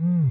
Mm.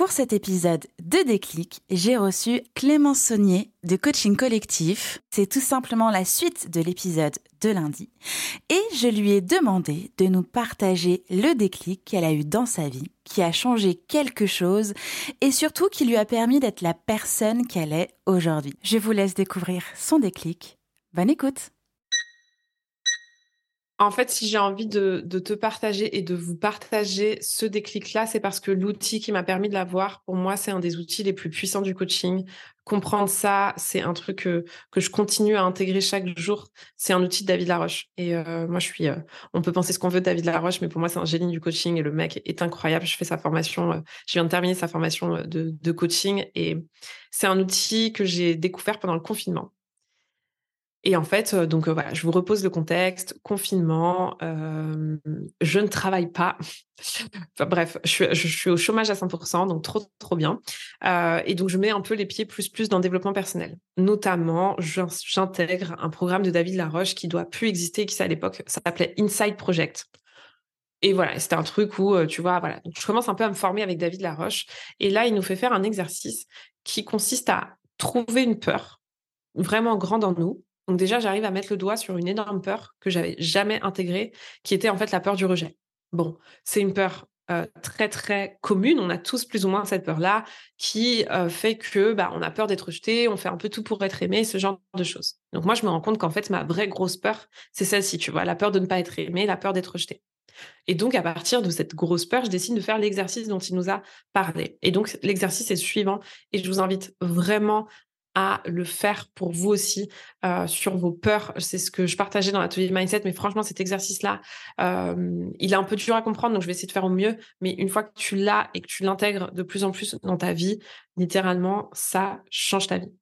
pour cet épisode de Déclic, j'ai reçu Clémence Saunier de Coaching Collectif. C'est tout simplement la suite de l'épisode de lundi. Et je lui ai demandé de nous partager le déclic qu'elle a eu dans sa vie, qui a changé quelque chose et surtout qui lui a permis d'être la personne qu'elle est aujourd'hui. Je vous laisse découvrir son déclic. Bonne écoute en fait, si j'ai envie de, te partager et de vous partager ce déclic-là, c'est parce que l'outil qui m'a permis de l'avoir, pour moi, c'est un des outils les plus puissants du coaching. Comprendre ça, c'est un truc que, je continue à intégrer chaque jour. C'est un outil de David Laroche. Et euh, moi, je suis. Euh, on peut penser ce qu'on veut de David Laroche, mais pour moi, c'est un génie du coaching et le mec est incroyable. Je fais sa formation. Euh, je viens de terminer sa formation de, de coaching et c'est un outil que j'ai découvert pendant le confinement. Et en fait, euh, donc euh, voilà, je vous repose le contexte, confinement, euh, je ne travaille pas. enfin, bref, je suis, au chômage à 100%, donc trop, trop bien. Et donc, je mets un peu les pieds plus, plus dans le développement personnel. Notamment, j'intègre un programme de David Laroche qui doit plus exister, qui à l'époque s'appelait Inside Project. Et voilà, c'était un truc où, tu vois, voilà. Donc, je commence un peu à me former avec David Laroche. Et là, il nous fait faire un exercice qui consiste à trouver une peur vraiment grande en nous donc déjà, j'arrive à mettre le doigt sur une énorme peur que j'avais jamais intégrée, qui était en fait la peur du rejet. Bon, c'est une peur euh, très très commune. On a tous plus ou moins cette peur-là qui euh, fait que bah, on a peur d'être rejeté, on fait un peu tout pour être aimé, ce genre de choses. Donc moi, je me rends compte qu'en fait, ma vraie grosse peur, c'est celle-ci, tu vois, la peur de ne pas être aimé, la peur d'être rejeté. Et donc, à partir de cette grosse peur, je décide de faire l'exercice dont il nous a parlé. Et donc, l'exercice est suivant. Et je vous invite vraiment à le faire pour vous aussi euh, sur vos peurs. C'est ce que je partageais dans l'atelier mindset, mais franchement, cet exercice-là, euh, il est un peu dur à comprendre, donc je vais essayer de faire au mieux. Mais une fois que tu l'as et que tu l'intègres de plus en plus dans ta vie, littéralement, ça change ta vie.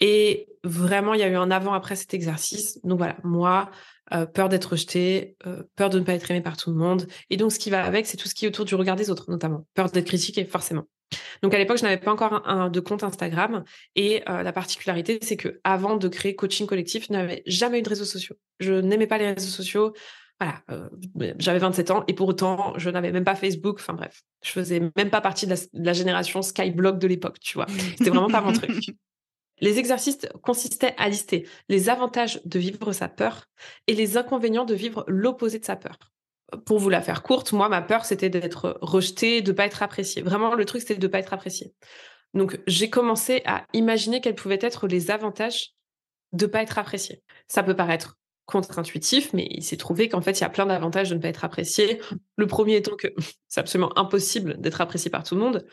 Et vraiment, il y a eu un avant-après cet exercice. Donc voilà, moi, euh, peur d'être rejeté, peur de ne pas être aimé par tout le monde. Et donc, ce qui va avec, c'est tout ce qui est autour du regard des autres, notamment. Peur d'être critiqué, forcément. Donc à l'époque, je n'avais pas encore un, de compte Instagram et euh, la particularité, c'est que avant de créer coaching collectif, je n'avais jamais eu de réseaux sociaux. Je n'aimais pas les réseaux sociaux. Voilà, euh, j'avais 27 ans et pour autant, je n'avais même pas Facebook. Enfin bref, je faisais même pas partie de la, génération Skyblog de l'époque, tu vois. C'était vraiment pas mon truc. Les exercices consistaient à lister les avantages de vivre sa peur et les inconvénients de vivre l'opposé de sa peur pour vous la faire courte, moi, ma peur, c'était d'être rejetée, de pas être appréciée. Vraiment, le truc, c'était de pas être appréciée. Donc, j'ai commencé à imaginer quels pouvaient être les avantages de pas être appréciée. Ça peut paraître contre-intuitif, mais il s'est trouvé qu'en fait, il y a plein d'avantages de ne pas être apprécié. Le premier étant que c'est absolument impossible d'être apprécié par tout le monde.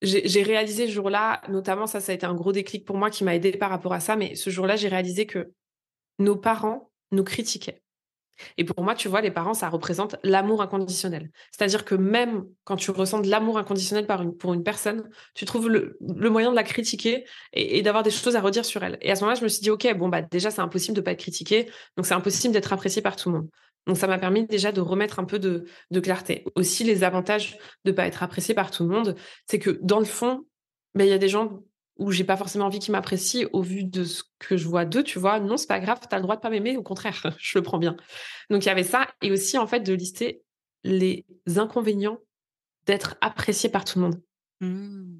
J'ai réalisé ce jour-là, notamment ça, ça a été un gros déclic pour moi qui m'a aidé par rapport à ça, mais ce jour-là, j'ai réalisé que nos parents nous critiquaient. Et pour moi, tu vois, les parents, ça représente l'amour inconditionnel. C'est-à-dire que même quand tu ressens de l'amour inconditionnel pour une personne, tu trouves le, moyen de la critiquer et, d'avoir des choses à redire sur elle. Et à ce moment-là, je me suis dit, OK, bon, bah, déjà, c'est impossible de ne pas être critiqué. Donc, c'est impossible d'être apprécié par tout le monde. Donc, ça m'a permis déjà de remettre un peu de, clarté. Aussi, les avantages de ne pas être apprécié par tout le monde, c'est que dans le fond, ben, il y a des gens où j'ai pas forcément envie qu'ils m'apprécient au vu de ce que je vois d'eux, tu vois. Non, c'est pas grave, tu as le droit de pas m'aimer, au contraire, je le prends bien. Donc il y avait ça et aussi en fait de lister les inconvénients d'être apprécié par tout le monde. Mmh.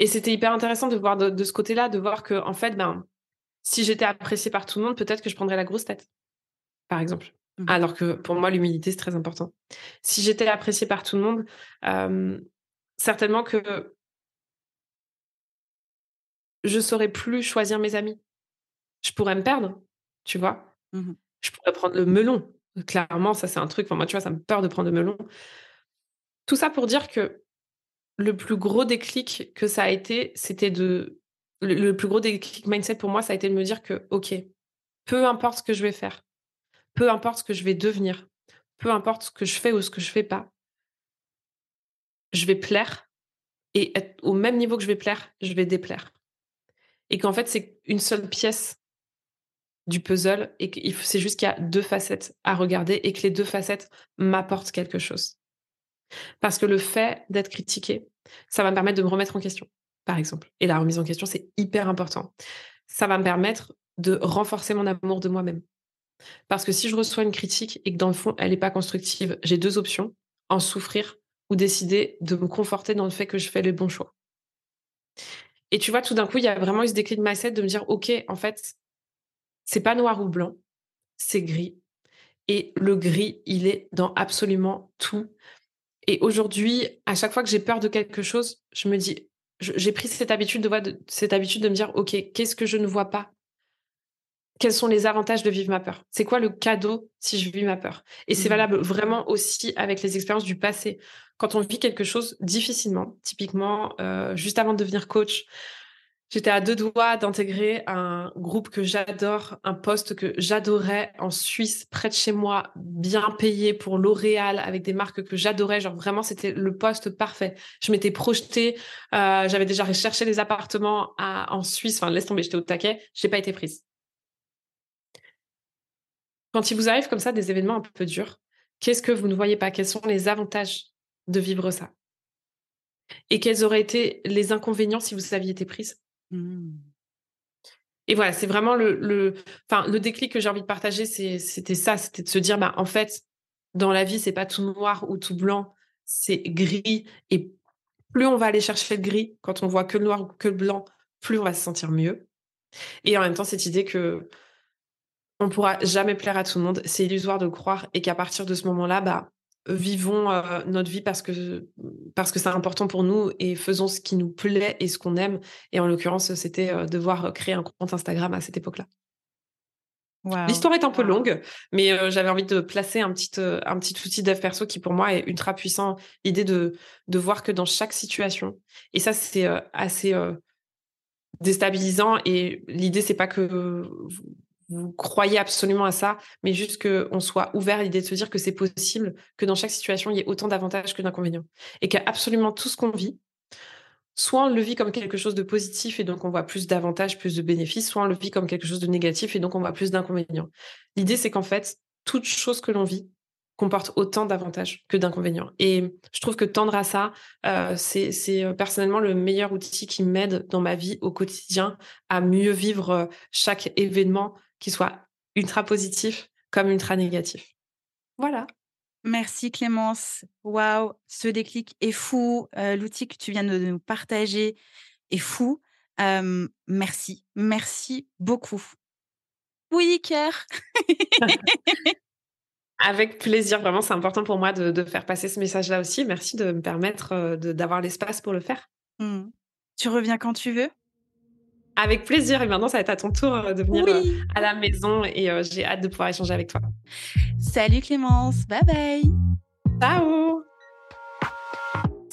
Et c'était hyper intéressant de voir de, ce côté-là, de voir que en fait, ben, si j'étais appréciée par tout le monde, peut-être que je prendrais la grosse tête, par exemple. Mmh. Alors que pour moi, l'humilité, c'est très important. Si j'étais appréciée par tout le monde, certainement que je saurais plus choisir mes amis. Je pourrais me perdre, tu vois. Mmh je pourrais prendre le melon. Clairement, ça c'est un truc. moi, tu vois, ça me peur de prendre le melon. Tout ça pour dire que le plus gros déclic que ça a été, c'était de le, plus gros déclic mindset pour moi, ça a été de me dire que ok, peu importe ce que je vais faire, peu importe ce que je vais devenir, peu importe ce que je fais ou ce que je fais pas, je vais plaire et au même niveau que je vais plaire, je vais déplaire et qu'en fait, c'est une seule pièce du puzzle et que c'est juste qu'il y a deux facettes à regarder et que les deux facettes m'apportent quelque chose. Parce que le fait d'être critiqué, ça va me permettre de me remettre en question, par exemple. Et la remise en question, c'est hyper important. Ça va me permettre de renforcer mon amour de moi-même. Parce que si je reçois une critique et que dans le fond, elle n'est pas constructive, j'ai deux options, en souffrir ou décider de me conforter dans le fait que je fais les bons choix. Et tu vois, tout d'un coup, il y a vraiment eu ce déclic de mindset de me dire, OK, en fait, c'est pas noir ou blanc, c'est gris. Et le gris, il est dans absolument tout. Et aujourd'hui, à chaque fois que j'ai peur de quelque chose, je me dis, j'ai pris cette habitude de, de, cette habitude de me dire, OK, qu'est-ce que je ne vois pas? Quels sont les avantages de vivre ma peur? C'est quoi le cadeau si je vis ma peur? Et c'est mmh. valable vraiment aussi avec les expériences du passé quand on vit quelque chose difficilement, typiquement, euh, juste avant de devenir coach, j'étais à deux doigts d'intégrer un groupe que j'adore, un poste que j'adorais en Suisse, près de chez moi, bien payé pour L'Oréal, avec des marques que j'adorais. Genre vraiment, c'était le poste parfait. Je m'étais projetée, euh, j'avais déjà recherché les appartements en Suisse. Enfin, laisse tomber, j'étais au taquet. Je n'ai pas été prise. Quand il vous arrive comme ça des événements un peu durs, qu'est-ce que vous ne voyez pas? Quels sont les avantages de vivre ça? Et quels auraient été les inconvénients si vous aviez été prise? Mmh. Et voilà, c'est vraiment le, le, enfin, le déclic que j'ai envie de partager, c'était ça, c'était de se dire, bah, en fait, dans la vie, c'est pas tout noir ou tout blanc, c'est gris. Et plus on va aller chercher le gris, quand on voit que le noir ou que le blanc, plus on va se sentir mieux. Et en même temps, cette idée que on pourra jamais plaire à tout le monde, c'est illusoire de croire et qu'à partir de ce moment-là, bah, vivons euh, notre vie parce que parce que c'est important pour nous et faisons ce qui nous plaît et ce qu'on aime. Et en l'occurrence, c'était euh, devoir créer un compte Instagram à cette époque-là. L'histoire est un peu longue, mais euh, j'avais envie de placer un petit, un petit outil dev perso qui pour moi est ultra puissant. L'idée de, de voir que dans chaque situation, et ça c'est assez déstabilisant, et l'idée c'est pas que vous croyez absolument à ça, mais juste qu'on soit ouvert à l'idée de se dire que c'est possible, que dans chaque situation, il y ait autant d'avantages que d'inconvénients. Et qu'absolument tout ce qu'on vit, soit on le vit comme quelque chose de positif et donc on voit plus d'avantages, plus de bénéfices, soit on le vit comme quelque chose de négatif et donc on voit plus d'inconvénients. L'idée, c'est qu'en fait, toute chose que l'on vit comporte autant d'avantages que d'inconvénients. Et je trouve que tendre à ça, euh, c'est euh, personnellement le meilleur outil qui m'aide dans ma vie au quotidien à mieux vivre euh, chaque événement qui soit ultra positif comme ultra négatif. Voilà. Merci Clémence. Waouh, ce déclic est fou. Euh, l'outil que tu viens de nous partager est fou. merci, merci beaucoup. Oui, cœur. Avec plaisir, vraiment, c'est important pour moi de, faire passer ce message-là aussi. Merci de me permettre euh, d'avoir l'espace pour le faire. Mmh. Tu reviens quand tu veux avec plaisir. Et maintenant, ça va être à ton tour euh, de venir euh, à la maison et euh, j'ai hâte de pouvoir échanger avec toi. Salut Clémence. Bye bye. Ciao.